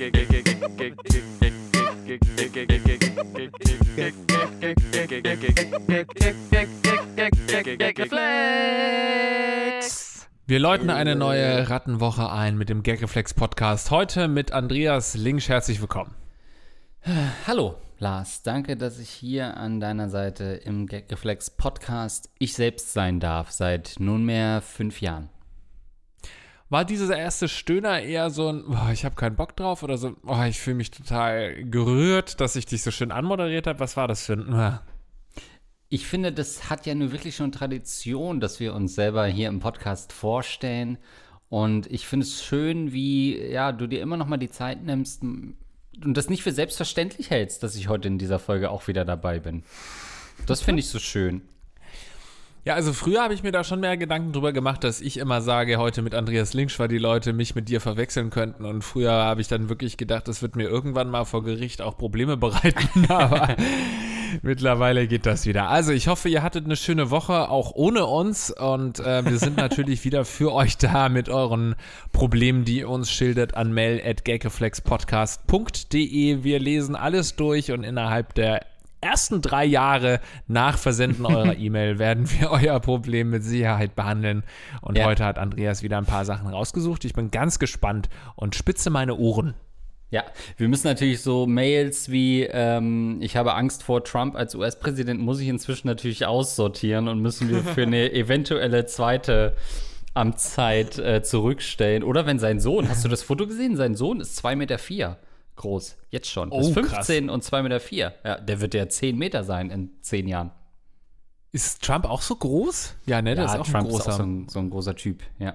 Wir läuten eine neue Rattenwoche ein mit dem Gagreflex Podcast. Heute mit Andreas Links. Herzlich willkommen. Hallo, Lars. Danke, dass ich hier an deiner Seite im Gagreflex Podcast ich selbst sein darf, seit nunmehr fünf Jahren. War dieser erste Stöhner eher so ein, oh, ich habe keinen Bock drauf oder so, oh, ich fühle mich total gerührt, dass ich dich so schön anmoderiert habe? Was war das für ein, uh. Ich finde, das hat ja nur wirklich schon Tradition, dass wir uns selber hier im Podcast vorstellen. Und ich finde es schön, wie ja, du dir immer noch mal die Zeit nimmst und das nicht für selbstverständlich hältst, dass ich heute in dieser Folge auch wieder dabei bin. Das finde ich so schön. Ja, also früher habe ich mir da schon mehr Gedanken drüber gemacht, dass ich immer sage, heute mit Andreas Links, weil die Leute mich mit dir verwechseln könnten. Und früher habe ich dann wirklich gedacht, das wird mir irgendwann mal vor Gericht auch Probleme bereiten. Aber mittlerweile geht das wieder. Also ich hoffe, ihr hattet eine schöne Woche, auch ohne uns. Und äh, wir sind natürlich wieder für euch da mit euren Problemen, die ihr uns schildert an mail.gakeflexpodcast.de. Wir lesen alles durch und innerhalb der ersten drei Jahre nach Versenden eurer E-Mail werden wir euer Problem mit Sicherheit behandeln. Und ja. heute hat Andreas wieder ein paar Sachen rausgesucht. Ich bin ganz gespannt und spitze meine Ohren. Ja, wir müssen natürlich so Mails wie ähm, ich habe Angst vor Trump als US-Präsident muss ich inzwischen natürlich aussortieren und müssen wir für eine eventuelle zweite Amtszeit äh, zurückstellen. Oder wenn sein Sohn, hast du das Foto gesehen? Sein Sohn ist zwei Meter. vier groß. Jetzt schon. Oh, ist 15 krass. und 2,4 Meter. Vier. Ja, der wird ja 10 Meter sein in 10 Jahren. Ist Trump auch so groß? Ja, ne, der ja, ist auch Trump ein großer. Ist auch so, ein, so ein großer Typ, ja.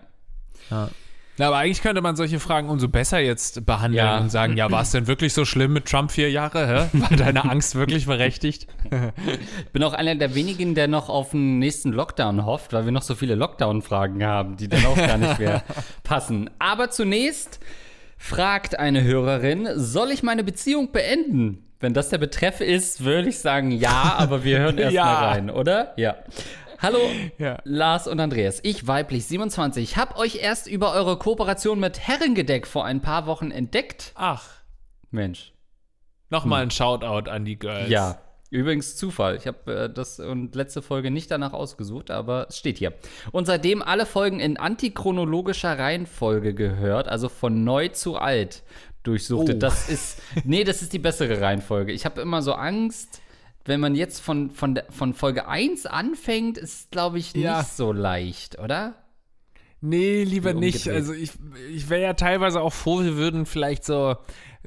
ja. Na, aber eigentlich könnte man solche Fragen umso besser jetzt behandeln ja. und sagen, ja, war es denn wirklich so schlimm mit Trump vier Jahre? Hä? War deine Angst wirklich berechtigt? ich bin auch einer der wenigen, der noch auf den nächsten Lockdown hofft, weil wir noch so viele Lockdown-Fragen haben, die dann auch gar nicht mehr passen. Aber zunächst fragt eine Hörerin, soll ich meine Beziehung beenden? Wenn das der Betreff ist, würde ich sagen ja, aber wir hören erst ja. mal rein, oder? Ja. Hallo, ja. Lars und Andreas. Ich, weiblich 27, habe euch erst über eure Kooperation mit Herrengedeck vor ein paar Wochen entdeckt. Ach. Mensch. Nochmal hm. ein Shoutout an die Girls. Ja, Übrigens Zufall. Ich habe äh, das und letzte Folge nicht danach ausgesucht, aber es steht hier. Und seitdem alle Folgen in antichronologischer Reihenfolge gehört, also von neu zu alt durchsuchte. Oh. Das ist nee, das ist die bessere Reihenfolge. Ich habe immer so Angst, wenn man jetzt von, von, von Folge 1 anfängt, ist glaube ich nicht ja. so leicht, oder? Nee, lieber nicht. Also ich, ich wäre ja teilweise auch froh, wir würden vielleicht so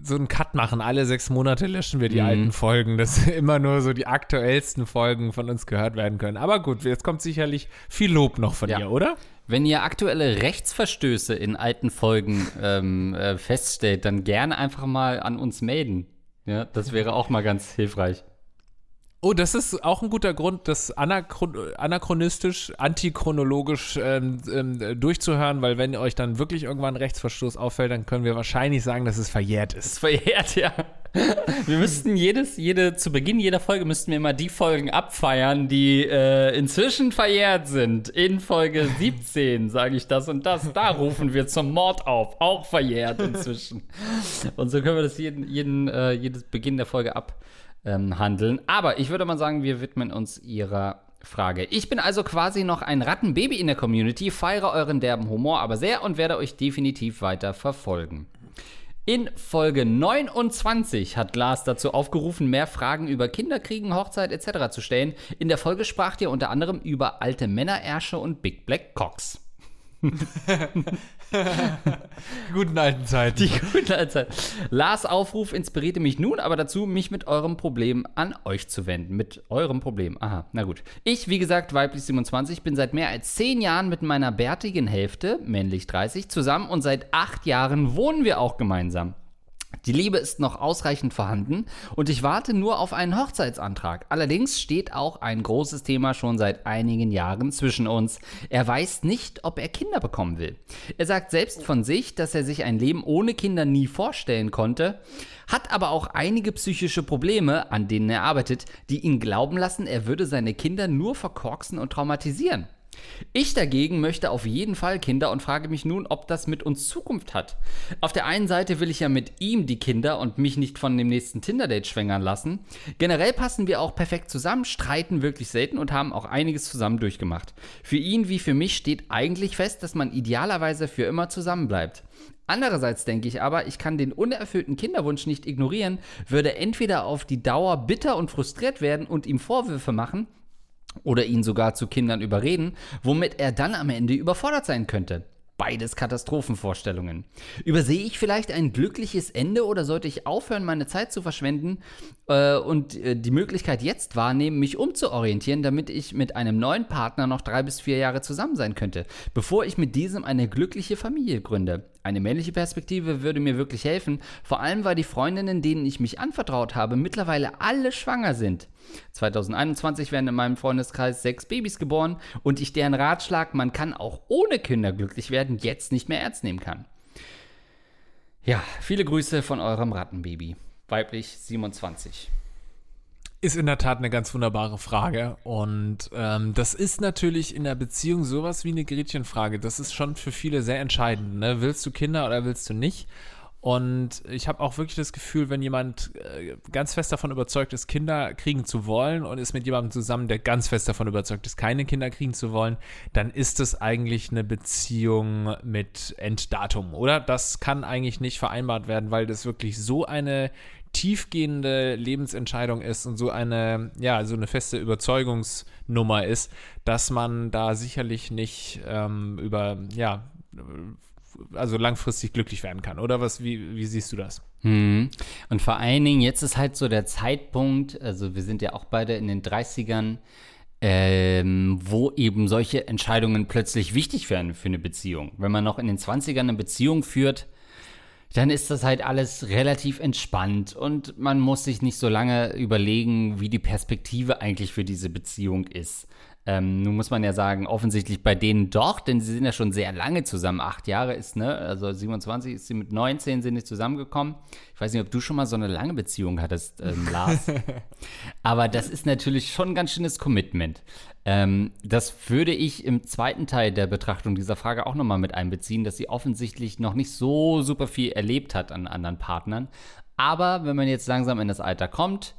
so einen Cut machen. Alle sechs Monate löschen wir die mhm. alten Folgen, dass immer nur so die aktuellsten Folgen von uns gehört werden können. Aber gut, jetzt kommt sicherlich viel Lob noch von ja. dir, oder? Wenn ihr aktuelle Rechtsverstöße in alten Folgen ähm, äh, feststellt, dann gerne einfach mal an uns melden. Ja, das wäre auch mal ganz hilfreich. Oh, das ist auch ein guter Grund, das anachron anachronistisch, antichronologisch ähm, ähm, durchzuhören, weil wenn euch dann wirklich irgendwann ein Rechtsverstoß auffällt, dann können wir wahrscheinlich sagen, dass es verjährt ist. Es verjährt, ja. Wir müssten jedes, jede, zu Beginn jeder Folge müssten wir immer die Folgen abfeiern, die äh, inzwischen verjährt sind. In Folge 17 sage ich das und das. Da rufen wir zum Mord auf. Auch verjährt inzwischen. Und so können wir das jeden, jeden, äh, jedes Beginn der Folge ab ähm, handeln. Aber ich würde mal sagen, wir widmen uns ihrer Frage. Ich bin also quasi noch ein Rattenbaby in der Community, feiere euren derben Humor aber sehr und werde euch definitiv weiter verfolgen. In Folge 29 hat Lars dazu aufgerufen, mehr Fragen über Kinderkriegen, Hochzeit etc. zu stellen. In der Folge spracht ihr unter anderem über alte Männerärsche und Big Black Cocks. die guten alten Zeiten. Die guten alten Zeiten. Lars Aufruf inspirierte mich nun aber dazu, mich mit eurem Problem an euch zu wenden. Mit eurem Problem. Aha, na gut. Ich, wie gesagt, weiblich 27, bin seit mehr als zehn Jahren mit meiner bärtigen Hälfte, männlich 30, zusammen und seit acht Jahren wohnen wir auch gemeinsam. Die Liebe ist noch ausreichend vorhanden und ich warte nur auf einen Hochzeitsantrag. Allerdings steht auch ein großes Thema schon seit einigen Jahren zwischen uns. Er weiß nicht, ob er Kinder bekommen will. Er sagt selbst von sich, dass er sich ein Leben ohne Kinder nie vorstellen konnte, hat aber auch einige psychische Probleme, an denen er arbeitet, die ihn glauben lassen, er würde seine Kinder nur verkorksen und traumatisieren. Ich dagegen möchte auf jeden Fall Kinder und frage mich nun, ob das mit uns Zukunft hat. Auf der einen Seite will ich ja mit ihm die Kinder und mich nicht von dem nächsten Tinder-Date schwängern lassen. Generell passen wir auch perfekt zusammen, streiten wirklich selten und haben auch einiges zusammen durchgemacht. Für ihn wie für mich steht eigentlich fest, dass man idealerweise für immer zusammen bleibt. Andererseits denke ich aber, ich kann den unerfüllten Kinderwunsch nicht ignorieren, würde entweder auf die Dauer bitter und frustriert werden und ihm Vorwürfe machen, oder ihn sogar zu Kindern überreden, womit er dann am Ende überfordert sein könnte. Beides Katastrophenvorstellungen. Übersehe ich vielleicht ein glückliches Ende oder sollte ich aufhören, meine Zeit zu verschwenden äh, und äh, die Möglichkeit jetzt wahrnehmen, mich umzuorientieren, damit ich mit einem neuen Partner noch drei bis vier Jahre zusammen sein könnte, bevor ich mit diesem eine glückliche Familie gründe? Eine männliche Perspektive würde mir wirklich helfen, vor allem weil die Freundinnen, denen ich mich anvertraut habe, mittlerweile alle schwanger sind. 2021 werden in meinem Freundeskreis sechs Babys geboren und ich deren Ratschlag, man kann auch ohne Kinder glücklich werden, jetzt nicht mehr ernst nehmen kann. Ja, viele Grüße von eurem Rattenbaby. Weiblich 27. Ist in der Tat eine ganz wunderbare Frage. Und ähm, das ist natürlich in der Beziehung sowas wie eine Gretchenfrage. Das ist schon für viele sehr entscheidend. Ne? Willst du Kinder oder willst du nicht? Und ich habe auch wirklich das Gefühl, wenn jemand äh, ganz fest davon überzeugt ist, Kinder kriegen zu wollen und ist mit jemandem zusammen, der ganz fest davon überzeugt ist, keine Kinder kriegen zu wollen, dann ist es eigentlich eine Beziehung mit Enddatum, oder? Das kann eigentlich nicht vereinbart werden, weil das wirklich so eine tiefgehende Lebensentscheidung ist und so eine, ja, so eine feste Überzeugungsnummer ist, dass man da sicherlich nicht ähm, über, ja, also langfristig glücklich werden kann. Oder was, wie, wie siehst du das? Hm. Und vor allen Dingen, jetzt ist halt so der Zeitpunkt, also wir sind ja auch beide in den 30ern, ähm, wo eben solche Entscheidungen plötzlich wichtig werden für eine Beziehung. Wenn man noch in den 20ern eine Beziehung führt, dann ist das halt alles relativ entspannt und man muss sich nicht so lange überlegen, wie die Perspektive eigentlich für diese Beziehung ist. Ähm, nun muss man ja sagen, offensichtlich bei denen doch, denn sie sind ja schon sehr lange zusammen. Acht Jahre ist, ne? Also 27 ist sie mit 19 sind sie zusammengekommen. Ich weiß nicht, ob du schon mal so eine lange Beziehung hattest, ähm, Lars. Aber das ist natürlich schon ein ganz schönes Commitment. Ähm, das würde ich im zweiten Teil der Betrachtung dieser Frage auch nochmal mit einbeziehen, dass sie offensichtlich noch nicht so super viel erlebt hat an anderen Partnern. Aber wenn man jetzt langsam in das Alter kommt,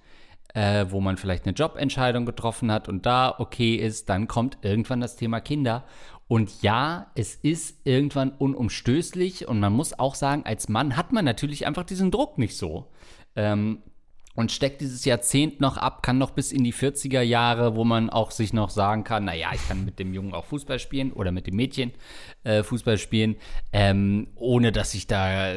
äh, wo man vielleicht eine Jobentscheidung getroffen hat und da okay ist, dann kommt irgendwann das Thema Kinder. Und ja, es ist irgendwann unumstößlich und man muss auch sagen, als Mann hat man natürlich einfach diesen Druck nicht so. Ähm, und steckt dieses Jahrzehnt noch ab, kann noch bis in die 40er Jahre, wo man auch sich noch sagen kann, naja, ich kann mit dem Jungen auch Fußball spielen oder mit dem Mädchen äh, Fußball spielen, ähm, ohne dass ich da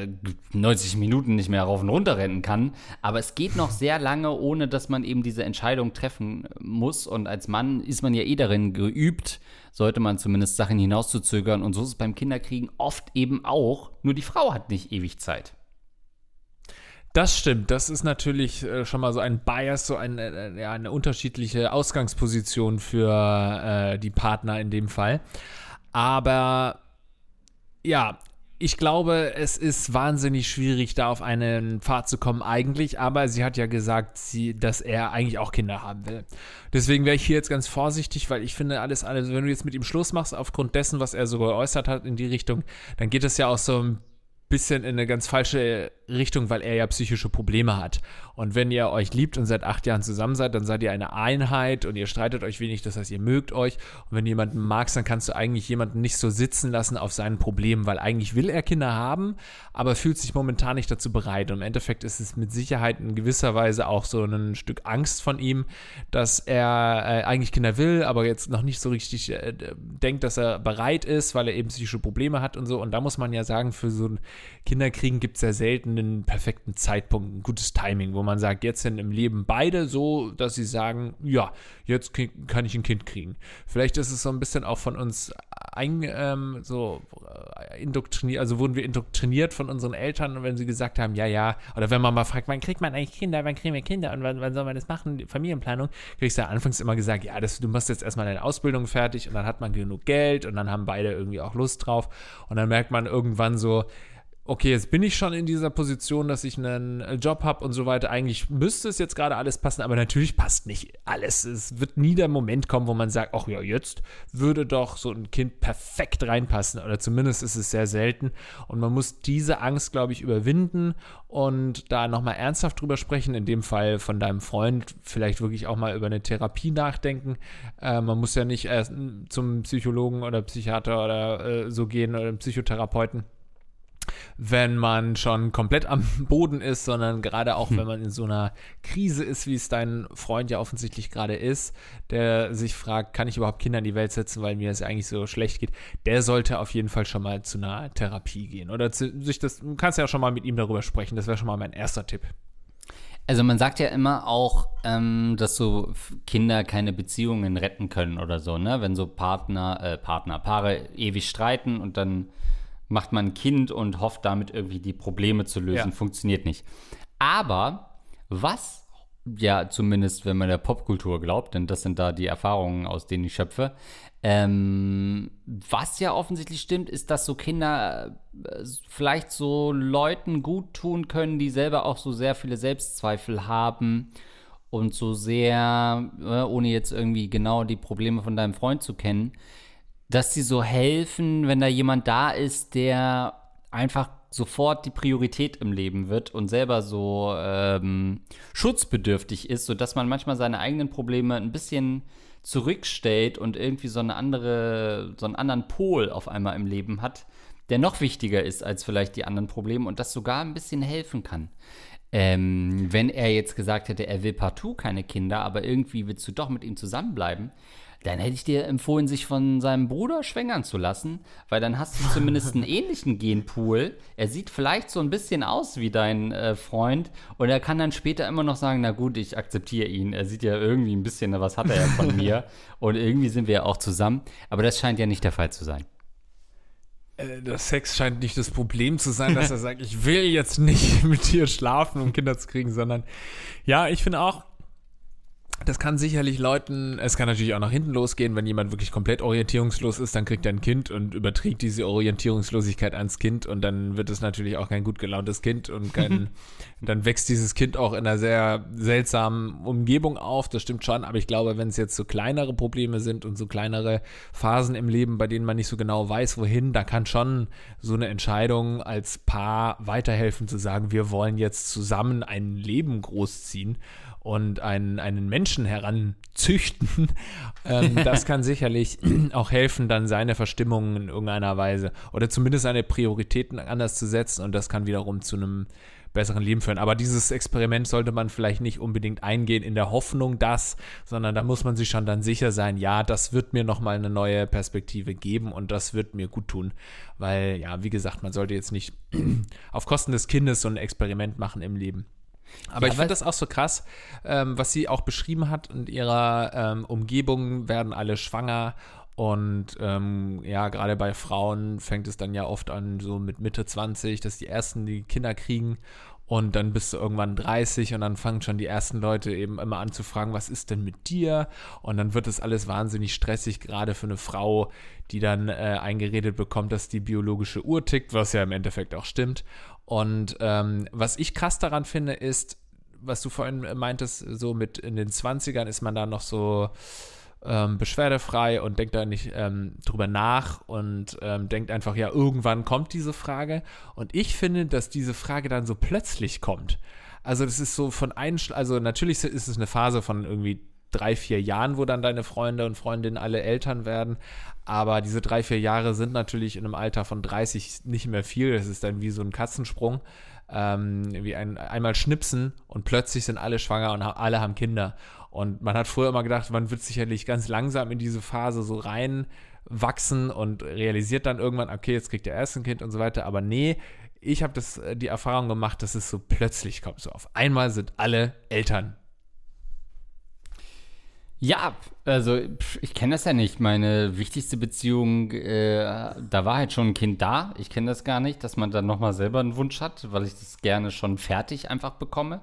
90 Minuten nicht mehr rauf und runter rennen kann. Aber es geht noch sehr lange, ohne dass man eben diese Entscheidung treffen muss. Und als Mann ist man ja eh darin geübt, sollte man zumindest Sachen hinauszuzögern. Und so ist es beim Kinderkriegen oft eben auch. Nur die Frau hat nicht ewig Zeit. Das stimmt. Das ist natürlich äh, schon mal so ein Bias, so ein, äh, ja, eine unterschiedliche Ausgangsposition für äh, die Partner in dem Fall. Aber ja, ich glaube, es ist wahnsinnig schwierig, da auf einen Pfad zu kommen, eigentlich. Aber sie hat ja gesagt, sie, dass er eigentlich auch Kinder haben will. Deswegen wäre ich hier jetzt ganz vorsichtig, weil ich finde, alles, alles, wenn du jetzt mit ihm Schluss machst, aufgrund dessen, was er so geäußert hat in die Richtung, dann geht es ja auch so ein bisschen in eine ganz falsche Richtung, weil er ja psychische Probleme hat. Und wenn ihr euch liebt und seit acht Jahren zusammen seid, dann seid ihr eine Einheit und ihr streitet euch wenig, das heißt, ihr mögt euch. Und wenn du jemanden magst, dann kannst du eigentlich jemanden nicht so sitzen lassen auf seinen Problemen, weil eigentlich will er Kinder haben, aber fühlt sich momentan nicht dazu bereit. Und im Endeffekt ist es mit Sicherheit in gewisser Weise auch so ein Stück Angst von ihm, dass er äh, eigentlich Kinder will, aber jetzt noch nicht so richtig äh, denkt, dass er bereit ist, weil er eben psychische Probleme hat und so. Und da muss man ja sagen, für so ein Kinderkriegen gibt es ja selten einen perfekten Zeitpunkt, ein gutes Timing, wo man sagt, jetzt sind im Leben beide so, dass sie sagen, ja, jetzt kann ich ein Kind kriegen. Vielleicht ist es so ein bisschen auch von uns ein, ähm, so äh, indoktriniert, also wurden wir indoktriniert von unseren Eltern, wenn sie gesagt haben, ja, ja, oder wenn man mal fragt, wann kriegt man eigentlich Kinder, wann kriegen wir Kinder und wann, wann soll man das machen, Familienplanung, kriegst du ja anfangs immer gesagt, ja, das, du machst jetzt erstmal deine Ausbildung fertig und dann hat man genug Geld und dann haben beide irgendwie auch Lust drauf und dann merkt man irgendwann so, okay, jetzt bin ich schon in dieser Position, dass ich einen Job habe und so weiter. Eigentlich müsste es jetzt gerade alles passen, aber natürlich passt nicht alles. Es wird nie der Moment kommen, wo man sagt, ach ja, jetzt würde doch so ein Kind perfekt reinpassen. Oder zumindest ist es sehr selten. Und man muss diese Angst, glaube ich, überwinden und da nochmal ernsthaft drüber sprechen. In dem Fall von deinem Freund vielleicht wirklich auch mal über eine Therapie nachdenken. Äh, man muss ja nicht erst zum Psychologen oder Psychiater oder äh, so gehen oder Psychotherapeuten wenn man schon komplett am Boden ist, sondern gerade auch, hm. wenn man in so einer Krise ist, wie es dein Freund ja offensichtlich gerade ist, der sich fragt, kann ich überhaupt Kinder in die Welt setzen, weil mir es eigentlich so schlecht geht, der sollte auf jeden Fall schon mal zu einer Therapie gehen. Oder zu, sich das, du kannst ja schon mal mit ihm darüber sprechen, das wäre schon mal mein erster Tipp. Also man sagt ja immer auch, ähm, dass so Kinder keine Beziehungen retten können oder so, ne? Wenn so Partner, äh, Partner, Paare ewig streiten und dann macht man ein Kind und hofft damit irgendwie die Probleme zu lösen. Ja. Funktioniert nicht. Aber was, ja, zumindest wenn man der Popkultur glaubt, denn das sind da die Erfahrungen, aus denen ich schöpfe, ähm, was ja offensichtlich stimmt, ist, dass so Kinder äh, vielleicht so Leuten gut tun können, die selber auch so sehr viele Selbstzweifel haben und so sehr, äh, ohne jetzt irgendwie genau die Probleme von deinem Freund zu kennen, dass sie so helfen, wenn da jemand da ist, der einfach sofort die Priorität im Leben wird und selber so ähm, schutzbedürftig ist, sodass man manchmal seine eigenen Probleme ein bisschen zurückstellt und irgendwie so eine andere, so einen anderen Pol auf einmal im Leben hat, der noch wichtiger ist als vielleicht die anderen Probleme und das sogar ein bisschen helfen kann. Ähm, wenn er jetzt gesagt hätte, er will partout keine Kinder, aber irgendwie willst du doch mit ihm zusammenbleiben, dann hätte ich dir empfohlen, sich von seinem Bruder schwängern zu lassen, weil dann hast du zumindest einen ähnlichen Genpool. Er sieht vielleicht so ein bisschen aus wie dein äh, Freund und er kann dann später immer noch sagen, na gut, ich akzeptiere ihn. Er sieht ja irgendwie ein bisschen, was hat er ja von mir und irgendwie sind wir ja auch zusammen. Aber das scheint ja nicht der Fall zu sein. Äh, der Sex scheint nicht das Problem zu sein, dass er sagt, ich will jetzt nicht mit dir schlafen, um Kinder zu kriegen, sondern ja, ich finde auch, das kann sicherlich Leuten, es kann natürlich auch nach hinten losgehen, wenn jemand wirklich komplett orientierungslos ist, dann kriegt er ein Kind und überträgt diese Orientierungslosigkeit ans Kind und dann wird es natürlich auch kein gut gelauntes Kind und kein, dann wächst dieses Kind auch in einer sehr seltsamen Umgebung auf, das stimmt schon, aber ich glaube, wenn es jetzt so kleinere Probleme sind und so kleinere Phasen im Leben, bei denen man nicht so genau weiß, wohin, da kann schon so eine Entscheidung als Paar weiterhelfen zu sagen, wir wollen jetzt zusammen ein Leben großziehen und einen, einen Menschen heranzüchten, ähm, das kann sicherlich auch helfen, dann seine Verstimmungen in irgendeiner Weise oder zumindest seine Prioritäten anders zu setzen und das kann wiederum zu einem besseren Leben führen. Aber dieses Experiment sollte man vielleicht nicht unbedingt eingehen in der Hoffnung, dass, sondern da muss man sich schon dann sicher sein, ja, das wird mir nochmal eine neue Perspektive geben und das wird mir gut tun. Weil, ja, wie gesagt, man sollte jetzt nicht auf Kosten des Kindes so ein Experiment machen im Leben. Aber ja, ich fand das auch so krass, ähm, was sie auch beschrieben hat. In ihrer ähm, Umgebung werden alle schwanger. Und ähm, ja, gerade bei Frauen fängt es dann ja oft an, so mit Mitte 20, dass die ersten die Kinder kriegen. Und dann bist du irgendwann 30 und dann fangen schon die ersten Leute eben immer an zu fragen, was ist denn mit dir? Und dann wird das alles wahnsinnig stressig, gerade für eine Frau, die dann äh, eingeredet bekommt, dass die biologische Uhr tickt, was ja im Endeffekt auch stimmt. Und ähm, was ich krass daran finde, ist, was du vorhin meintest, so mit in den 20ern ist man da noch so ähm, beschwerdefrei und denkt da nicht ähm, drüber nach und ähm, denkt einfach, ja, irgendwann kommt diese Frage. Und ich finde, dass diese Frage dann so plötzlich kommt. Also das ist so von Einschlag, also natürlich ist es eine Phase von irgendwie drei, vier Jahren, wo dann deine Freunde und Freundinnen alle Eltern werden. Aber diese drei, vier Jahre sind natürlich in einem Alter von 30 nicht mehr viel. Das ist dann wie so ein Katzensprung. Ähm, wie ein einmal schnipsen und plötzlich sind alle schwanger und alle haben Kinder. Und man hat früher immer gedacht, man wird sicherlich ganz langsam in diese Phase so reinwachsen und realisiert dann irgendwann, okay, jetzt kriegt der erste ein Kind und so weiter. Aber nee, ich habe das die Erfahrung gemacht, dass es so plötzlich kommt. So auf einmal sind alle Eltern Ja, also ich kenne das ja nicht. Meine wichtigste Beziehung, äh, da war halt schon ein Kind da. Ich kenne das gar nicht, dass man dann nochmal selber einen Wunsch hat, weil ich das gerne schon fertig einfach bekomme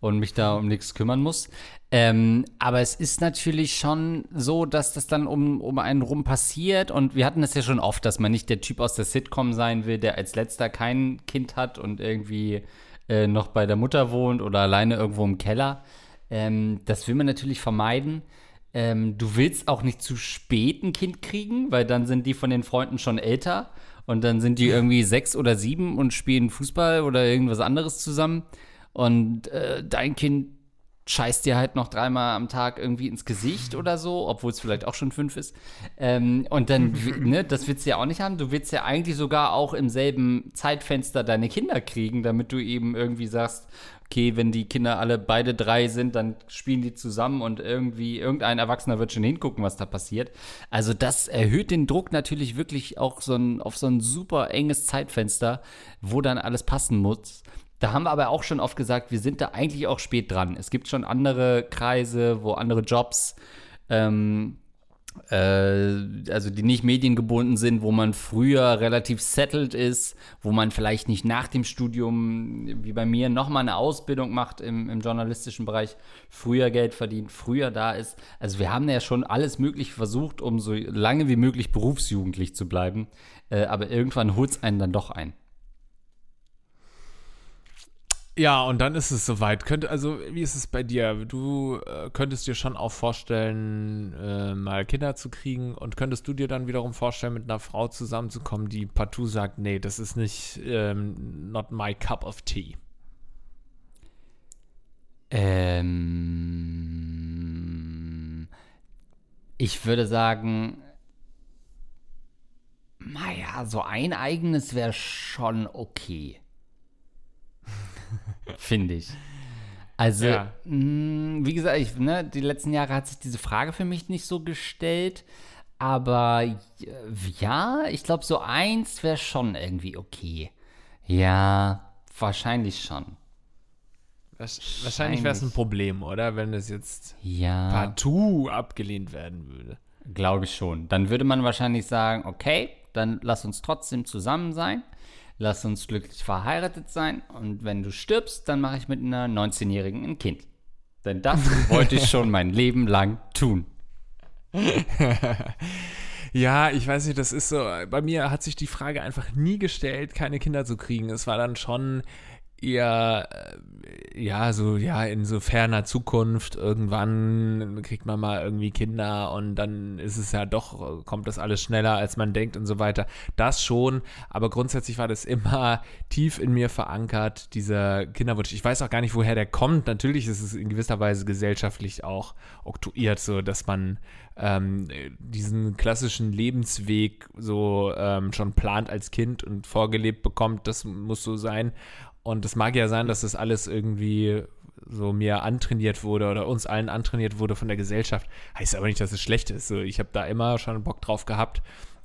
und mich da um nichts kümmern muss. Ähm, aber es ist natürlich schon so, dass das dann um, um einen rum passiert. Und wir hatten das ja schon oft, dass man nicht der Typ aus der Sitcom sein will, der als letzter kein Kind hat und irgendwie äh, noch bei der Mutter wohnt oder alleine irgendwo im Keller. Ähm, das will man natürlich vermeiden. Ähm, du willst auch nicht zu spät ein Kind kriegen, weil dann sind die von den Freunden schon älter und dann sind die irgendwie sechs oder sieben und spielen Fußball oder irgendwas anderes zusammen. Und äh, dein Kind scheißt dir halt noch dreimal am Tag irgendwie ins Gesicht oder so, obwohl es vielleicht auch schon fünf ist. Ähm, und dann, ne, das willst du ja auch nicht haben. Du willst ja eigentlich sogar auch im selben Zeitfenster deine Kinder kriegen, damit du eben irgendwie sagst, okay, wenn die Kinder alle beide drei sind, dann spielen die zusammen und irgendwie irgendein Erwachsener wird schon hingucken, was da passiert. Also das erhöht den Druck natürlich wirklich auch so ein, auf so ein super enges Zeitfenster, wo dann alles passen muss. Da haben wir aber auch schon oft gesagt, wir sind da eigentlich auch spät dran. Es gibt schon andere Kreise, wo andere Jobs, ähm, äh, also die nicht mediengebunden sind, wo man früher relativ settled ist, wo man vielleicht nicht nach dem Studium, wie bei mir, nochmal eine Ausbildung macht im, im journalistischen Bereich, früher Geld verdient, früher da ist. Also wir haben ja schon alles Mögliche versucht, um so lange wie möglich berufsjugendlich zu bleiben. Äh, aber irgendwann holt es einen dann doch ein. Ja, und dann ist es soweit. Könnte, also, wie ist es bei dir? Du äh, könntest dir schon auch vorstellen, äh, mal Kinder zu kriegen und könntest du dir dann wiederum vorstellen, mit einer Frau zusammenzukommen, die partout sagt, nee, das ist nicht ähm, not my cup of tea. Ähm, ich würde sagen, naja, so ein eigenes wäre schon okay finde ich. Also, ja. mh, mm, wie gesagt, ich, ne, die letzten Jahre hat sich diese Frage für mich nicht so gestellt. Aber ja, ich glaube, so eins wäre schon irgendwie okay. Ja, wahrscheinlich schon. Wahrscheinlich wäre es ein Problem, oder? Wenn es jetzt ja. partout abgelehnt werden würde. Glaube ich schon. Dann würde man wahrscheinlich sagen, okay, dann lass uns trotzdem zusammen sein lass uns glücklich verheiratet sein und wenn du stirbst, dann mache ich mit einer 19-Jährigen ein Kind. Denn das wollte ich schon mein Leben lang tun. Ja, ich weiß nicht, das ist so, bei mir hat sich die Frage einfach nie gestellt, keine Kinder zu kriegen. Es war dann schon eher, äh, ja, so, ja, in so ferner Zukunft, irgendwann kriegt man mal irgendwie Kinder und dann ist es ja doch, kommt das alles schneller, als man denkt und so weiter. Das schon, aber grundsätzlich war das immer tief in mir verankert, dieser Kinderwunsch. Ich weiß auch gar nicht, woher der kommt. Natürlich ist es in gewisser Weise gesellschaftlich auch oktuiert, so dass man ähm, diesen klassischen Lebensweg so ähm, schon plant als Kind und vorgelebt bekommt, das muss so sein. Und es mag ja sein, dass das alles irgendwie so mir antrainiert wurde oder uns allen antrainiert wurde von der Gesellschaft. Heißt aber nicht, dass es schlecht ist. So, ich habe da immer schon Bock drauf gehabt.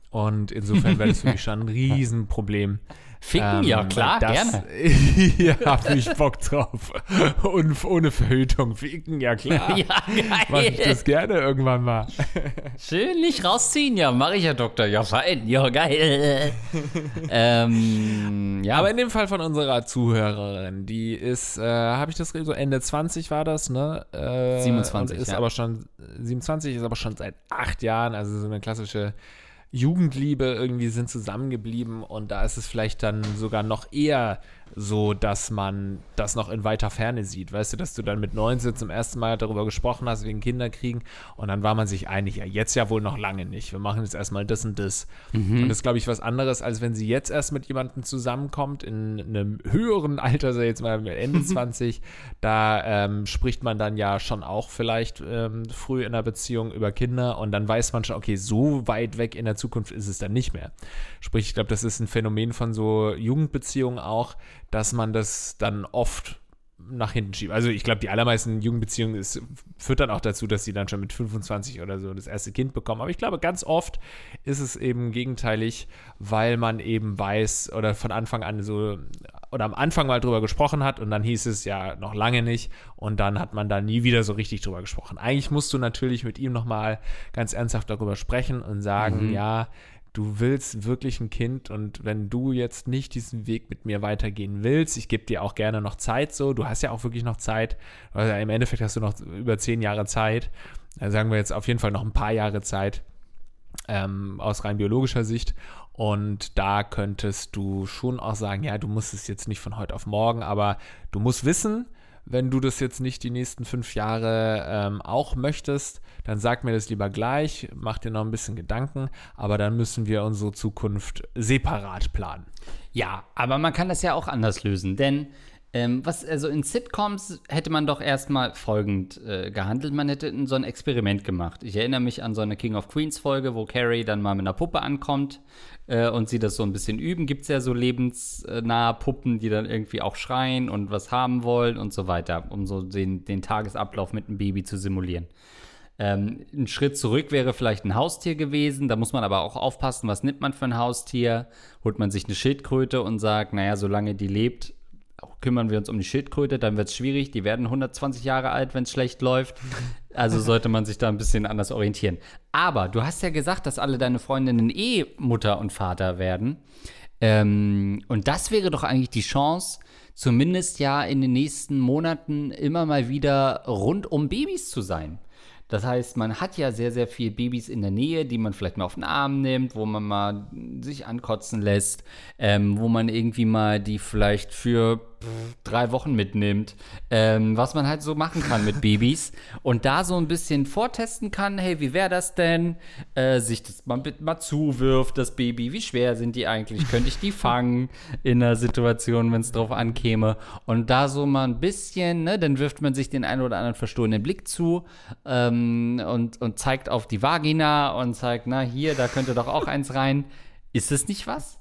Und insofern wäre das für mich schon ein Riesenproblem. Ficken, ähm, ja klar, das, gerne. ja, habe ich Bock drauf. Und ohne Verhütung. Ficken, ja klar. ja, geil. Mach ich das gerne irgendwann mal. Schön nicht rausziehen, ja, mache ich ja, Doktor. Ja, fein, ja, geil. ähm, ja. Aber in dem Fall von unserer Zuhörerin, die ist, äh, habe ich das so Ende 20 war das, ne? Äh, 27, ist ja. aber schon, 27 ist aber schon seit acht Jahren, also so eine klassische Jugendliebe irgendwie sind zusammengeblieben und da ist es vielleicht dann sogar noch eher so, dass man das noch in weiter Ferne sieht. Weißt du, dass du dann mit 19 zum ersten Mal darüber gesprochen hast, wegen Kinderkriegen und dann war man sich einig, ja, jetzt ja wohl noch lange nicht. Wir machen jetzt erstmal das und das. Mhm. Und das ist, glaube ich, was anderes, als wenn sie jetzt erst mit jemandem zusammenkommt, in einem höheren Alter, so jetzt mal Ende 20. Da ähm, spricht man dann ja schon auch vielleicht ähm, früh in der Beziehung über Kinder und dann weiß man schon, okay, so weit weg in der Zukunft ist es dann nicht mehr. Sprich, ich glaube, das ist ein Phänomen von so Jugendbeziehungen auch, dass man das dann oft nach hinten schiebt. Also ich glaube, die allermeisten Jugendbeziehungen ist, führt dann auch dazu, dass sie dann schon mit 25 oder so das erste Kind bekommen. Aber ich glaube, ganz oft ist es eben gegenteilig, weil man eben weiß oder von Anfang an so oder am Anfang mal drüber gesprochen hat und dann hieß es ja noch lange nicht und dann hat man da nie wieder so richtig drüber gesprochen. Eigentlich musst du natürlich mit ihm nochmal ganz ernsthaft darüber sprechen und sagen, mhm. ja, du willst wirklich ein Kind und wenn du jetzt nicht diesen Weg mit mir weitergehen willst, ich gebe dir auch gerne noch Zeit so, du hast ja auch wirklich noch Zeit, also im Endeffekt hast du noch über zehn Jahre Zeit, also sagen wir jetzt auf jeden Fall noch ein paar Jahre Zeit ähm, aus rein biologischer Sicht und da könntest du schon auch sagen, ja, du musst es jetzt nicht von heute auf morgen, aber du musst wissen, wenn du das jetzt nicht die nächsten fünf Jahre ähm, auch möchtest, dann sag mir das lieber gleich, mach dir noch ein bisschen Gedanken, aber dann müssen wir unsere Zukunft separat planen. Ja, aber man kann das ja auch anders lösen, denn ähm, was, also in Sitcoms hätte man doch erstmal folgend äh, gehandelt. Man hätte so ein Experiment gemacht. Ich erinnere mich an so eine King of Queens Folge, wo Carrie dann mal mit einer Puppe ankommt äh, und sie das so ein bisschen üben. Gibt es ja so lebensnahe Puppen, die dann irgendwie auch schreien und was haben wollen und so weiter, um so den, den Tagesablauf mit einem Baby zu simulieren. Ähm, ein Schritt zurück wäre vielleicht ein Haustier gewesen. Da muss man aber auch aufpassen, was nimmt man für ein Haustier? Holt man sich eine Schildkröte und sagt, naja, solange die lebt, kümmern wir uns um die Schildkröte, dann wird es schwierig. Die werden 120 Jahre alt, wenn es schlecht läuft. Also sollte man sich da ein bisschen anders orientieren. Aber du hast ja gesagt, dass alle deine Freundinnen eh Mutter und Vater werden. Ähm, und das wäre doch eigentlich die Chance, zumindest ja in den nächsten Monaten immer mal wieder rund um Babys zu sein. Das heißt, man hat ja sehr, sehr viele Babys in der Nähe, die man vielleicht mal auf den Arm nimmt, wo man mal sich ankotzen lässt, ähm, wo man irgendwie mal die vielleicht für drei Wochen mitnimmt, ähm, was man halt so machen kann mit Babys und da so ein bisschen vortesten kann, hey, wie wäre das denn, äh, sich das mal, mal zuwirft, das Baby, wie schwer sind die eigentlich, könnte ich die fangen in einer Situation, wenn es drauf ankäme und da so mal ein bisschen, ne, dann wirft man sich den einen oder anderen verstohlenen Blick zu ähm, und, und zeigt auf die Vagina und zeigt, na hier, da könnte doch auch eins rein. Ist es nicht was?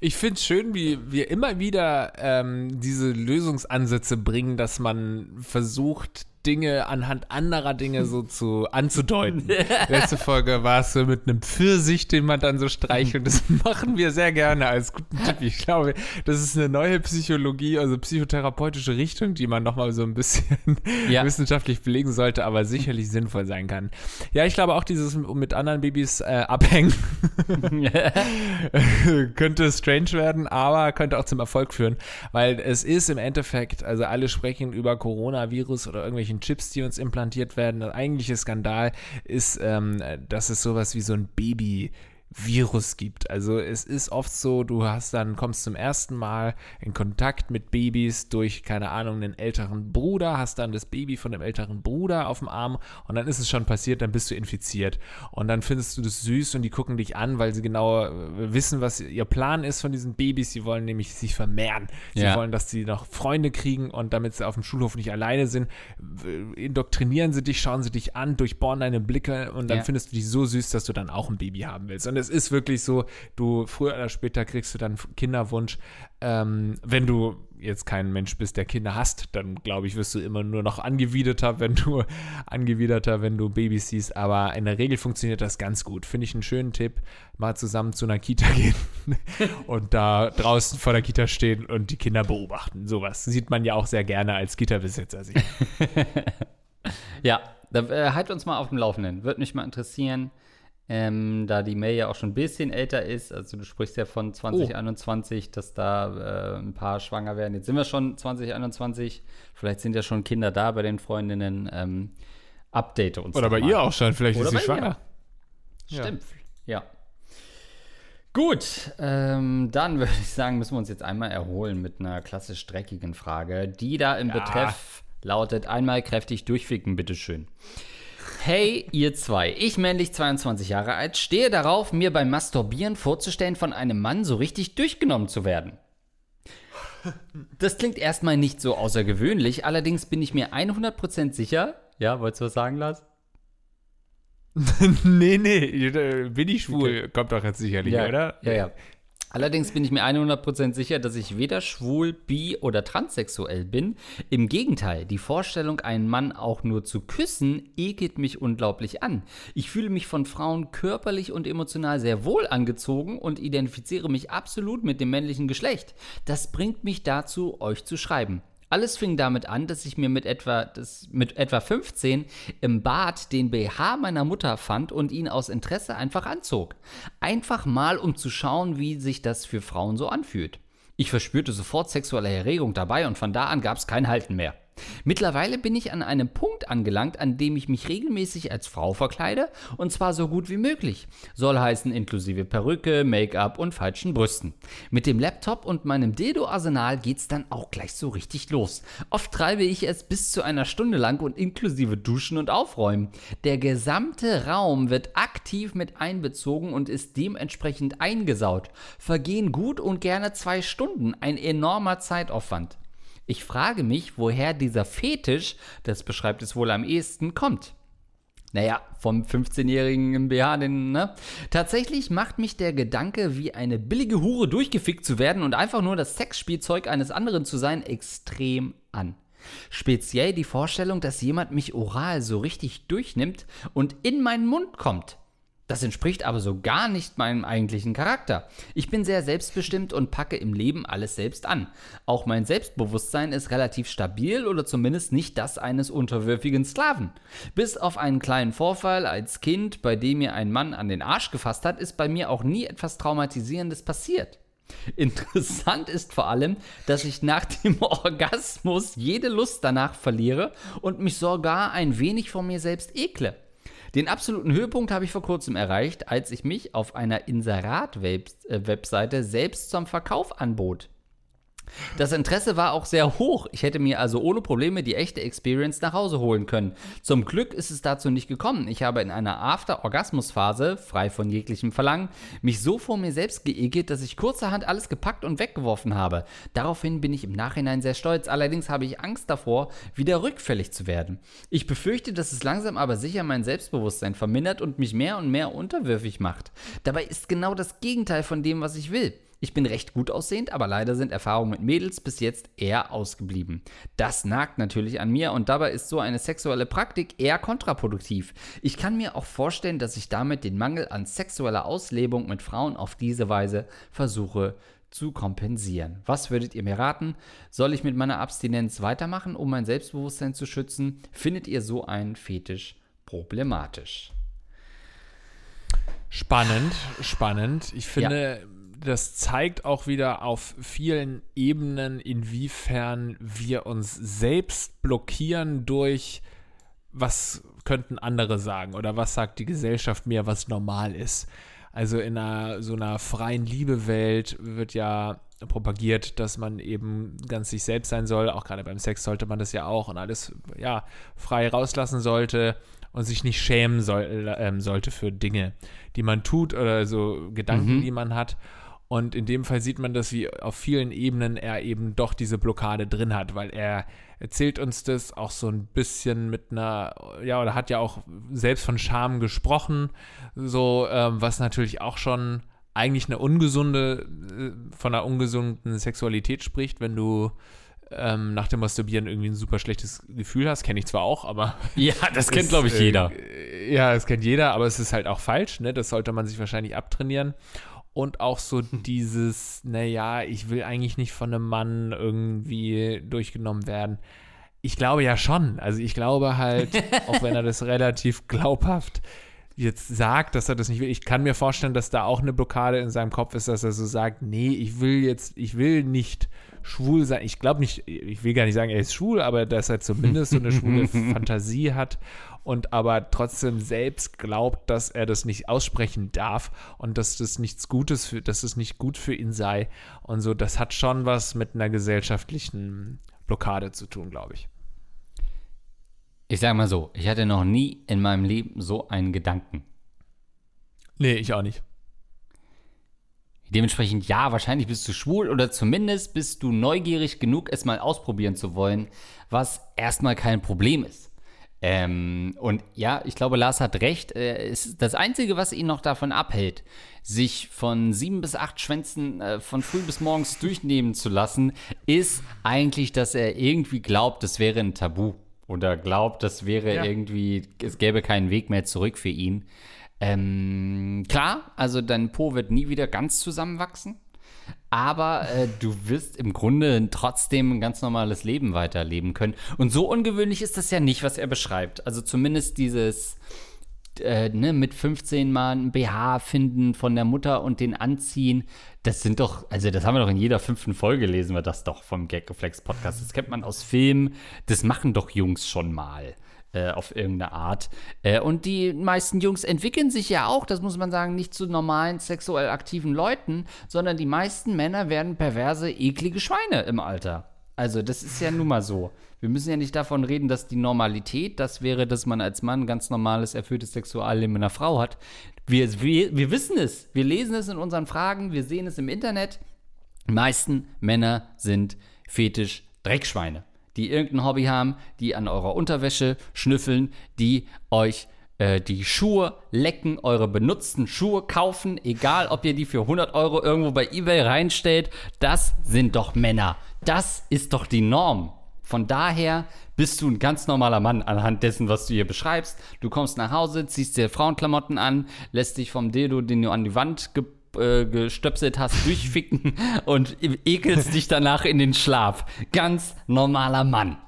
Ich finde es schön, wie wir immer wieder ähm, diese Lösungsansätze bringen, dass man versucht, Dinge anhand anderer Dinge so zu anzudeuten. Letzte Folge war es so mit einem Pfirsich, den man dann so streichelt. Das machen wir sehr gerne als guten Tipp. Ich glaube, das ist eine neue Psychologie, also psychotherapeutische Richtung, die man nochmal so ein bisschen ja. wissenschaftlich belegen sollte, aber sicherlich sinnvoll sein kann. Ja, ich glaube auch dieses mit anderen Babys äh, abhängen könnte strange werden, aber könnte auch zum Erfolg führen, weil es ist im Endeffekt, also alle sprechen über Coronavirus oder irgendwelchen irgendwelchen Chips, die uns implantiert werden. Der eigentliche Skandal ist, ähm, dass es sowas wie so ein Baby Virus gibt. Also es ist oft so, du hast dann, kommst zum ersten Mal in Kontakt mit Babys durch, keine Ahnung, einen älteren Bruder, hast dann das Baby von dem älteren Bruder auf dem Arm und dann ist es schon passiert, dann bist du infiziert. Und dann findest du das süß und die gucken dich an, weil sie genau wissen, was ihr Plan ist von diesen Babys. Sie wollen nämlich sich vermehren. Sie ja. wollen, dass sie noch Freunde kriegen und damit sie auf dem Schulhof nicht alleine sind, indoktrinieren sie dich, schauen sie dich an, durchbohren deine Blicke und dann ja. findest du die so süß, dass du dann auch ein Baby haben willst. Und und es ist wirklich so, du früher oder später kriegst du dann Kinderwunsch. Ähm, wenn du jetzt kein Mensch bist, der Kinder hast, dann glaube ich, wirst du immer nur noch angewiderter, wenn du angewiderter, wenn du Babys siehst. Aber in der Regel funktioniert das ganz gut. Finde ich einen schönen Tipp, mal zusammen zu einer Kita gehen und da draußen vor der Kita stehen und die Kinder beobachten. Sowas sieht man ja auch sehr gerne als Kita-Besitzer. ja, da äh, halt uns mal auf dem Laufenden. Würde mich mal interessieren ähm, da die Mail ja auch schon ein bisschen älter ist. Also du sprichst ja von 2021, oh. dass da äh, ein paar schwanger werden. Jetzt sind wir schon 2021. Vielleicht sind ja schon Kinder da bei den Freundinnen. Ähm, update uns. Oder bei mal. ihr auch schon. Vielleicht Oder ist sie schwanger. Ihr. Stimmt. Ja. ja. Gut, ähm, dann würde ich sagen, müssen wir uns jetzt einmal erholen mit einer klassisch dreckigen Frage, die da im ja. Betreff lautet: einmal kräftig durchficken, bitteschön. Hey, ihr zwei. Ich, männlich 22 Jahre alt, stehe darauf, mir beim Masturbieren vorzustellen, von einem Mann so richtig durchgenommen zu werden. Das klingt erstmal nicht so außergewöhnlich, allerdings bin ich mir 100% sicher. Ja, wolltest du was sagen, Lars? nee, nee, bin ich schwul, okay. kommt doch jetzt sicherlich, ja, oder? Ja, ja. Allerdings bin ich mir 100% sicher, dass ich weder schwul, bi oder transsexuell bin. Im Gegenteil, die Vorstellung, einen Mann auch nur zu küssen, ekelt mich unglaublich an. Ich fühle mich von Frauen körperlich und emotional sehr wohl angezogen und identifiziere mich absolut mit dem männlichen Geschlecht. Das bringt mich dazu, euch zu schreiben. Alles fing damit an, dass ich mir mit etwa, das, mit etwa 15 im Bad den BH meiner Mutter fand und ihn aus Interesse einfach anzog. Einfach mal, um zu schauen, wie sich das für Frauen so anfühlt. Ich verspürte sofort sexuelle Erregung dabei und von da an gab es kein Halten mehr. Mittlerweile bin ich an einem Punkt angelangt, an dem ich mich regelmäßig als Frau verkleide und zwar so gut wie möglich. Soll heißen inklusive Perücke, Make-up und falschen Brüsten. Mit dem Laptop und meinem Dildo-Arsenal geht's dann auch gleich so richtig los. Oft treibe ich es bis zu einer Stunde lang und inklusive Duschen und Aufräumen. Der gesamte Raum wird aktiv mit einbezogen und ist dementsprechend eingesaut. Vergehen gut und gerne zwei Stunden, ein enormer Zeitaufwand. Ich frage mich, woher dieser Fetisch, das beschreibt es wohl am ehesten, kommt. Naja, vom 15-jährigen im BH, den, ne? Tatsächlich macht mich der Gedanke, wie eine billige Hure durchgefickt zu werden und einfach nur das Sexspielzeug eines anderen zu sein, extrem an. Speziell die Vorstellung, dass jemand mich oral so richtig durchnimmt und in meinen Mund kommt. Das entspricht aber so gar nicht meinem eigentlichen Charakter. Ich bin sehr selbstbestimmt und packe im Leben alles selbst an. Auch mein Selbstbewusstsein ist relativ stabil oder zumindest nicht das eines unterwürfigen Sklaven. Bis auf einen kleinen Vorfall als Kind, bei dem mir ein Mann an den Arsch gefasst hat, ist bei mir auch nie etwas Traumatisierendes passiert. Interessant ist vor allem, dass ich nach dem Orgasmus jede Lust danach verliere und mich sogar ein wenig vor mir selbst ekle. Den absoluten Höhepunkt habe ich vor kurzem erreicht, als ich mich auf einer Inserat-Webseite selbst zum Verkauf anbot. Das Interesse war auch sehr hoch. Ich hätte mir also ohne Probleme die echte Experience nach Hause holen können. Zum Glück ist es dazu nicht gekommen. Ich habe in einer After-Orgasmus-Phase, frei von jeglichem Verlangen, mich so vor mir selbst geekelt, dass ich kurzerhand alles gepackt und weggeworfen habe. Daraufhin bin ich im Nachhinein sehr stolz. Allerdings habe ich Angst davor, wieder rückfällig zu werden. Ich befürchte, dass es langsam aber sicher mein Selbstbewusstsein vermindert und mich mehr und mehr unterwürfig macht. Dabei ist genau das Gegenteil von dem, was ich will. Ich bin recht gut aussehend, aber leider sind Erfahrungen mit Mädels bis jetzt eher ausgeblieben. Das nagt natürlich an mir und dabei ist so eine sexuelle Praktik eher kontraproduktiv. Ich kann mir auch vorstellen, dass ich damit den Mangel an sexueller Auslebung mit Frauen auf diese Weise versuche zu kompensieren. Was würdet ihr mir raten? Soll ich mit meiner Abstinenz weitermachen, um mein Selbstbewusstsein zu schützen? Findet ihr so einen Fetisch problematisch? Spannend, spannend. Ich finde, ja das zeigt auch wieder auf vielen Ebenen, inwiefern wir uns selbst blockieren durch, was könnten andere sagen oder was sagt die Gesellschaft mir, was normal ist. Also in einer so einer freien Liebewelt wird ja propagiert, dass man eben ganz sich selbst sein soll. Auch gerade beim Sex sollte man das ja auch und alles ja frei rauslassen sollte und sich nicht schämen soll, äh, sollte für Dinge, die man tut oder so Gedanken, mhm. die man hat. Und in dem Fall sieht man das, wie auf vielen Ebenen er eben doch diese Blockade drin hat, weil er erzählt uns das auch so ein bisschen mit einer, ja, oder hat ja auch selbst von Scham gesprochen, so, ähm, was natürlich auch schon eigentlich eine ungesunde, äh, von einer ungesunden Sexualität spricht, wenn du ähm, nach dem Masturbieren irgendwie ein super schlechtes Gefühl hast. Kenne ich zwar auch, aber. Ja, das kennt, glaube ich, jeder. Äh, ja, das kennt jeder, aber es ist halt auch falsch, ne? Das sollte man sich wahrscheinlich abtrainieren und auch so hm. dieses, naja, ich will eigentlich nicht von einem Mann irgendwie durchgenommen werden. Ich glaube ja schon. Also ich glaube halt, auch wenn er das relativ glaubhaft jetzt sagt, dass er das nicht will. Ich kann mir vorstellen, dass da auch eine Blockade in seinem Kopf ist, dass er so sagt, nee, ich will jetzt, ich will nicht schwul sein. Ich glaube nicht, ich will gar nicht sagen, er ist schwul, aber dass er zumindest so eine schwule Fantasie hat und aber trotzdem selbst glaubt, dass er das nicht aussprechen darf und dass das nichts Gutes für, dass es nicht gut für ihn sei und so. Das hat schon was mit einer gesellschaftlichen Blockade zu tun, glaube ich. Ich sage mal so, ich hatte noch nie in meinem Leben so einen Gedanken. Nee, ich auch nicht. Dementsprechend ja, wahrscheinlich bist du schwul oder zumindest bist du neugierig genug, es mal ausprobieren zu wollen, was erstmal kein Problem ist. Ähm, und ja, ich glaube, Lars hat recht. Äh, ist das Einzige, was ihn noch davon abhält, sich von sieben bis acht Schwänzen äh, von früh bis morgens durchnehmen zu lassen, ist eigentlich, dass er irgendwie glaubt, das wäre ein Tabu. Oder glaubt, das wäre ja. irgendwie, es gäbe keinen Weg mehr zurück für ihn. Ähm, klar, also dein Po wird nie wieder ganz zusammenwachsen aber äh, du wirst im Grunde trotzdem ein ganz normales Leben weiterleben können. Und so ungewöhnlich ist das ja nicht, was er beschreibt. Also zumindest dieses äh, ne, mit 15 Mal ein BH finden von der Mutter und den anziehen, das sind doch, also das haben wir doch in jeder fünften Folge lesen wir das doch vom Gagreflex Podcast. Das kennt man aus Filmen, das machen doch Jungs schon mal. Äh, auf irgendeine Art. Äh, und die meisten Jungs entwickeln sich ja auch, das muss man sagen, nicht zu normalen sexuell aktiven Leuten, sondern die meisten Männer werden perverse, eklige Schweine im Alter. Also, das ist ja nun mal so. Wir müssen ja nicht davon reden, dass die Normalität das wäre, dass man als Mann ganz normales, erfülltes Sexualleben mit einer Frau hat. Wir, wir, wir wissen es. Wir lesen es in unseren Fragen. Wir sehen es im Internet. Die meisten Männer sind fetisch Dreckschweine die irgendein Hobby haben, die an eurer Unterwäsche schnüffeln, die euch äh, die Schuhe lecken, eure benutzten Schuhe kaufen, egal ob ihr die für 100 Euro irgendwo bei eBay reinstellt. Das sind doch Männer. Das ist doch die Norm. Von daher bist du ein ganz normaler Mann anhand dessen, was du hier beschreibst. Du kommst nach Hause, ziehst dir Frauenklamotten an, lässt dich vom Dildo, den du an die Wand ge äh, gestöpselt hast, durchficken und ekelst dich danach in den Schlaf. Ganz normaler Mann.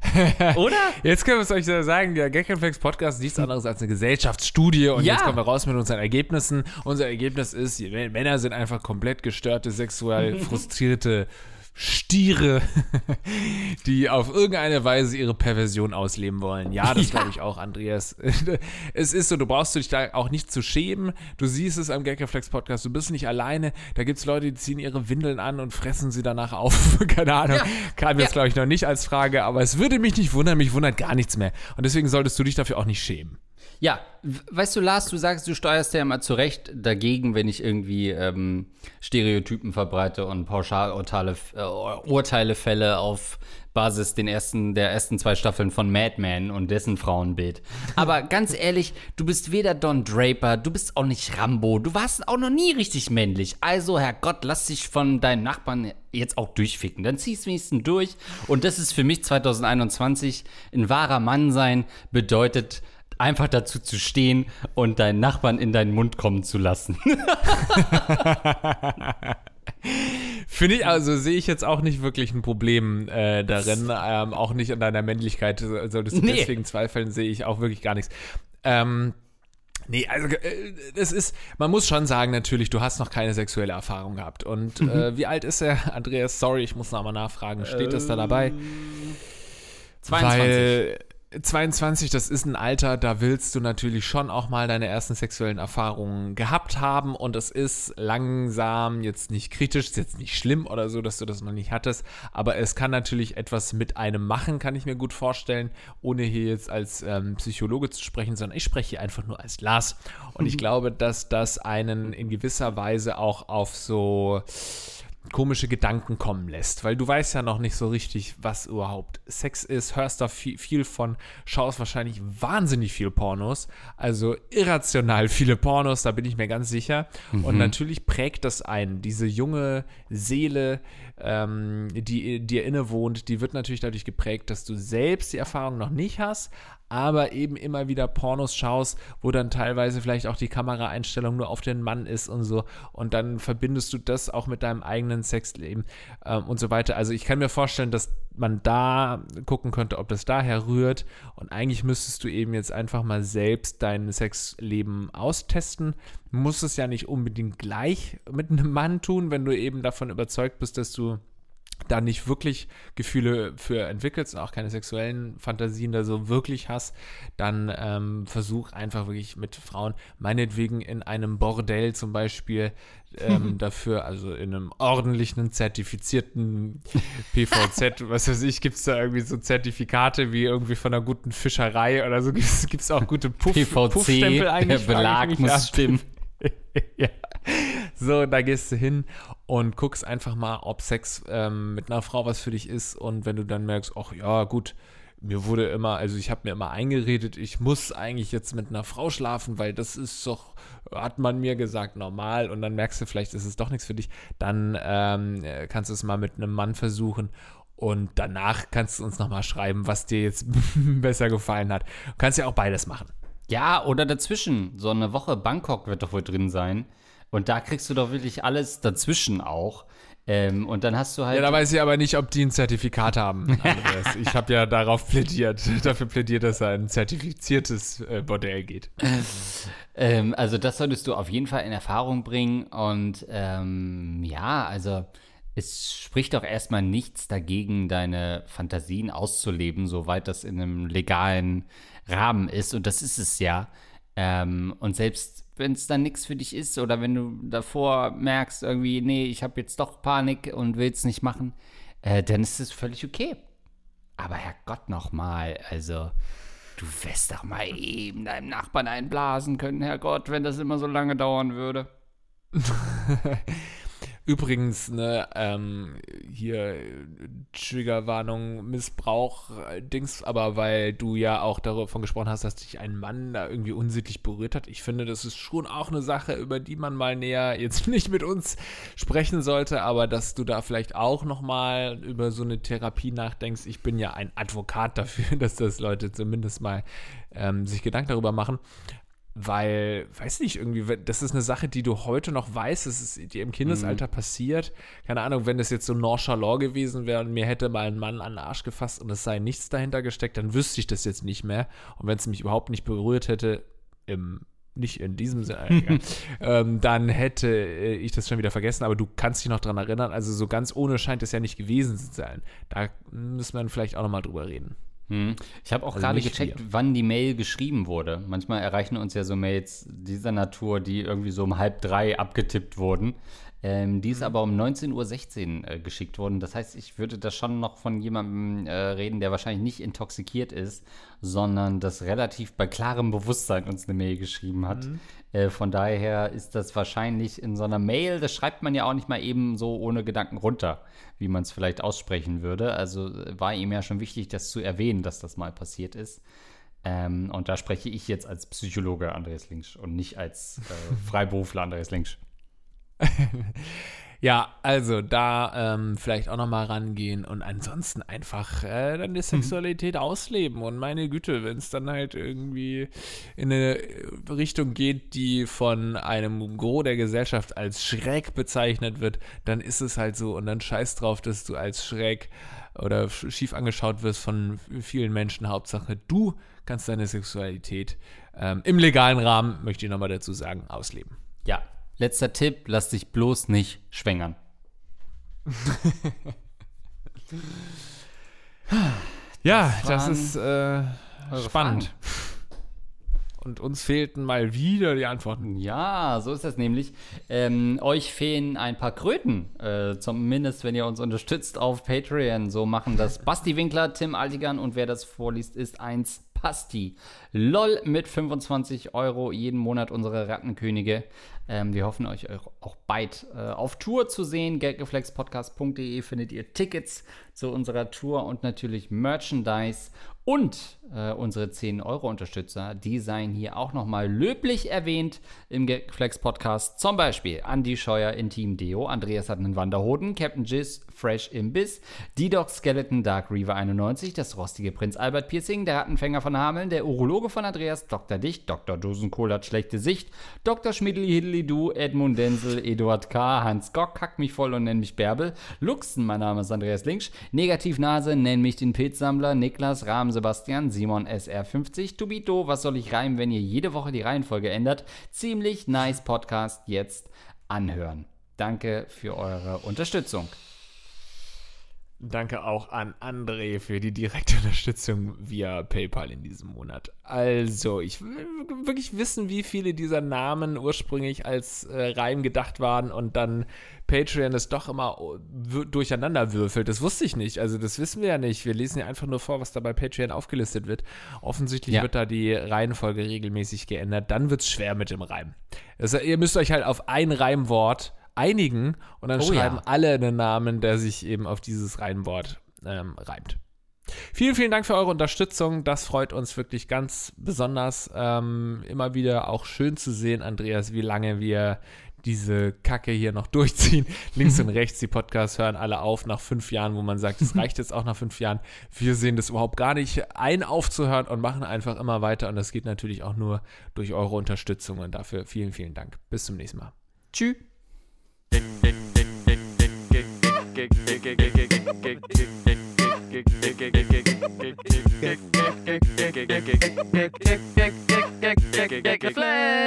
Oder? Jetzt können wir es euch sagen, der Gagreflex Podcast ist nichts anderes als eine Gesellschaftsstudie und ja. jetzt kommen wir raus mit unseren Ergebnissen. Unser Ergebnis ist, Männer sind einfach komplett gestörte, sexuell frustrierte Stiere, die auf irgendeine Weise ihre Perversion ausleben wollen. Ja, das ja. glaube ich auch, Andreas. es ist so, du brauchst dich da auch nicht zu schämen. Du siehst es am Gagreflex Podcast, du bist nicht alleine. Da gibt es Leute, die ziehen ihre Windeln an und fressen sie danach auf. Keine Ahnung. Ja. Kam jetzt, ja. glaube ich, noch nicht als Frage, aber es würde mich nicht wundern, mich wundert gar nichts mehr. Und deswegen solltest du dich dafür auch nicht schämen. Ja, weißt du, Lars, du sagst, du steuerst ja immer zurecht dagegen, wenn ich irgendwie ähm, Stereotypen verbreite und Pauschalurteile äh, Urteile fälle auf Basis den ersten, der ersten zwei Staffeln von Mad Men und dessen Frauenbild. Aber ganz ehrlich, du bist weder Don Draper, du bist auch nicht Rambo, du warst auch noch nie richtig männlich. Also, Herrgott, lass dich von deinen Nachbarn jetzt auch durchficken. Dann ziehst du wenigstens durch. Und das ist für mich 2021 ein wahrer Mann sein, bedeutet einfach dazu zu stehen und deinen Nachbarn in deinen Mund kommen zu lassen. Finde ich, also sehe ich jetzt auch nicht wirklich ein Problem äh, darin, ähm, auch nicht an deiner Männlichkeit solltest du nee. deswegen zweifeln, sehe ich auch wirklich gar nichts. Ähm, Nee, also äh, es ist, man muss schon sagen, natürlich, du hast noch keine sexuelle Erfahrung gehabt. Und mhm. äh, wie alt ist er? Andreas, sorry, ich muss noch mal nachfragen. Steht ähm, das da dabei? 22. Weil 22, das ist ein Alter, da willst du natürlich schon auch mal deine ersten sexuellen Erfahrungen gehabt haben und es ist langsam, jetzt nicht kritisch, jetzt nicht schlimm oder so, dass du das noch nicht hattest, aber es kann natürlich etwas mit einem machen, kann ich mir gut vorstellen, ohne hier jetzt als ähm, Psychologe zu sprechen, sondern ich spreche hier einfach nur als Lars. Und ich glaube, dass das einen in gewisser Weise auch auf so komische Gedanken kommen lässt, weil du weißt ja noch nicht so richtig, was überhaupt Sex ist, hörst da viel, viel von, schaust wahrscheinlich wahnsinnig viel Pornos, also irrational viele Pornos, da bin ich mir ganz sicher. Mhm. Und natürlich prägt das einen, diese junge Seele, ähm, die dir innewohnt, die wird natürlich dadurch geprägt, dass du selbst die Erfahrung noch nicht hast, aber eben immer wieder Pornos schaust, wo dann teilweise vielleicht auch die Kameraeinstellung nur auf den Mann ist und so. Und dann verbindest du das auch mit deinem eigenen Sexleben ähm, und so weiter. Also ich kann mir vorstellen, dass man da gucken könnte, ob das daher rührt. Und eigentlich müsstest du eben jetzt einfach mal selbst dein Sexleben austesten. Du musst es ja nicht unbedingt gleich mit einem Mann tun, wenn du eben davon überzeugt bist, dass du da nicht wirklich Gefühle für entwickelst und auch keine sexuellen Fantasien da so wirklich hast, dann ähm, versuch einfach wirklich mit Frauen, meinetwegen in einem Bordell zum Beispiel, ähm, dafür, also in einem ordentlichen, zertifizierten PVZ, was weiß ich, gibt es da irgendwie so Zertifikate wie irgendwie von einer guten Fischerei oder so, gibt es auch gute Puff, PVC, Puffstempel eigentlich. Der Belag muss stimmen. ja. So, da gehst du hin und guckst einfach mal, ob Sex ähm, mit einer Frau was für dich ist. Und wenn du dann merkst, ach ja, gut, mir wurde immer, also ich habe mir immer eingeredet, ich muss eigentlich jetzt mit einer Frau schlafen, weil das ist doch, hat man mir gesagt, normal. Und dann merkst du, vielleicht ist es doch nichts für dich. Dann ähm, kannst du es mal mit einem Mann versuchen. Und danach kannst du uns nochmal schreiben, was dir jetzt besser gefallen hat. Du kannst ja auch beides machen. Ja, oder dazwischen. So eine Woche Bangkok wird doch wohl drin sein. Und da kriegst du doch wirklich alles dazwischen auch. Ähm, und dann hast du halt. Ja, da weiß ich aber nicht, ob die ein Zertifikat haben. Andreas. ich habe ja darauf plädiert, dafür plädiert, dass er ein zertifiziertes äh, Bordell geht. ähm, also das solltest du auf jeden Fall in Erfahrung bringen. Und ähm, ja, also es spricht doch erstmal nichts dagegen, deine Fantasien auszuleben, soweit das in einem legalen Rahmen ist. Und das ist es ja. Ähm, und selbst wenn es dann nichts für dich ist oder wenn du davor merkst, irgendwie, nee, ich habe jetzt doch Panik und will es nicht machen, äh, dann ist es völlig okay. Aber Herrgott nochmal, also du wirst doch mal eben deinem Nachbarn einblasen können, Herrgott, wenn das immer so lange dauern würde. Übrigens, ne, ähm, hier Triggerwarnung, Missbrauch, äh, Dings, aber weil du ja auch davon gesprochen hast, dass dich ein Mann da irgendwie unsittlich berührt hat. Ich finde, das ist schon auch eine Sache, über die man mal näher jetzt nicht mit uns sprechen sollte, aber dass du da vielleicht auch nochmal über so eine Therapie nachdenkst. Ich bin ja ein Advokat dafür, dass das Leute zumindest mal ähm, sich Gedanken darüber machen weil, weiß nicht, irgendwie, das ist eine Sache, die du heute noch weißt, es ist dir im Kindesalter mhm. passiert. Keine Ahnung, wenn das jetzt so nonchalant gewesen wäre und mir hätte mal ein Mann an den Arsch gefasst und es sei nichts dahinter gesteckt, dann wüsste ich das jetzt nicht mehr. Und wenn es mich überhaupt nicht berührt hätte, im nicht in diesem Sinne, ähm, dann hätte äh, ich das schon wieder vergessen, aber du kannst dich noch dran erinnern. Also so ganz ohne scheint es ja nicht gewesen zu sein. Da müssen wir dann vielleicht auch nochmal drüber reden. Hm. Ich habe auch also gerade gecheckt, wir. wann die Mail geschrieben wurde. Manchmal erreichen uns ja so Mails dieser Natur, die irgendwie so um halb drei abgetippt wurden. Ähm, die ist mhm. aber um 19.16 Uhr äh, geschickt worden. Das heißt, ich würde da schon noch von jemandem äh, reden, der wahrscheinlich nicht intoxikiert ist, sondern das relativ bei klarem Bewusstsein uns eine Mail geschrieben hat. Mhm. Äh, von daher ist das wahrscheinlich in so einer Mail, das schreibt man ja auch nicht mal eben so ohne Gedanken runter, wie man es vielleicht aussprechen würde. Also äh, war ihm ja schon wichtig, das zu erwähnen, dass das mal passiert ist. Ähm, und da spreche ich jetzt als Psychologe Andreas Linksch und nicht als äh, Freiberufler Andreas Linksch. ja, also da ähm, vielleicht auch nochmal rangehen und ansonsten einfach äh, dann die Sexualität mhm. ausleben. Und meine Güte, wenn es dann halt irgendwie in eine Richtung geht, die von einem Gros der Gesellschaft als schräg bezeichnet wird, dann ist es halt so. Und dann scheiß drauf, dass du als schräg oder schief angeschaut wirst von vielen Menschen. Hauptsache, du kannst deine Sexualität ähm, im legalen Rahmen, möchte ich nochmal dazu sagen, ausleben. Ja, Letzter Tipp, lass dich bloß nicht schwängern. ja, das, ist äh, spannend. Fragen. Und uns fehlten mal wieder die Antworten. Ja, so ist das nämlich. Ähm, euch fehlen ein paar Kröten. Äh, zumindest, wenn ihr uns unterstützt auf Patreon. So machen das Basti Winkler, Tim Altigan und wer das vorliest, ist eins Pasti. LOL mit 25 Euro jeden Monat unsere Rattenkönige. Ähm, wir hoffen euch auch bald äh, auf Tour zu sehen. Geldreflexpodcast.de findet ihr Tickets zu unserer Tour und natürlich Merchandise. Und äh, unsere 10-Euro-Unterstützer, die seien hier auch nochmal löblich erwähnt im Flex-Podcast. Zum Beispiel Andy Scheuer in Team Deo, Andreas hat einen Wanderhoden, Captain Jizz, Fresh Imbiss, D-Dog Skeleton, Dark Reaver 91, das rostige Prinz Albert Piercing, der Rattenfänger von Hameln, der Urologe von Andreas, Dr. Dicht, Dr. Dosenkohl hat schlechte Sicht, Dr. Schmidli Hiddly Du, Edmund Denzel, Eduard K., Hans Gock, kack mich voll und nenn mich Bärbel, Luxen, mein Name ist Andreas Linksch, Negativnase, nenn mich den Pilzsammler, Niklas, Rahmen Sebastian, Simon SR50, Tubito, was soll ich reimen, wenn ihr jede Woche die Reihenfolge ändert? Ziemlich nice Podcast jetzt anhören. Danke für eure Unterstützung. Danke auch an André für die direkte Unterstützung via PayPal in diesem Monat. Also, ich will wirklich wissen, wie viele dieser Namen ursprünglich als äh, Reim gedacht waren und dann Patreon es doch immer durcheinander würfelt. Das wusste ich nicht. Also, das wissen wir ja nicht. Wir lesen ja einfach nur vor, was da bei Patreon aufgelistet wird. Offensichtlich ja. wird da die Reihenfolge regelmäßig geändert. Dann wird es schwer mit dem Reim. Also, ihr müsst euch halt auf ein Reimwort einigen und dann oh, schreiben ja. alle einen Namen, der sich eben auf dieses Reihenwort ähm, reimt. Vielen, vielen Dank für eure Unterstützung. Das freut uns wirklich ganz besonders. Ähm, immer wieder auch schön zu sehen, Andreas, wie lange wir diese Kacke hier noch durchziehen. Links und rechts, die Podcasts hören alle auf nach fünf Jahren, wo man sagt, es reicht jetzt auch nach fünf Jahren. Wir sehen das überhaupt gar nicht ein, aufzuhören und machen einfach immer weiter. Und das geht natürlich auch nur durch eure Unterstützung. Und dafür vielen, vielen Dank. Bis zum nächsten Mal. Tschüss. Flex.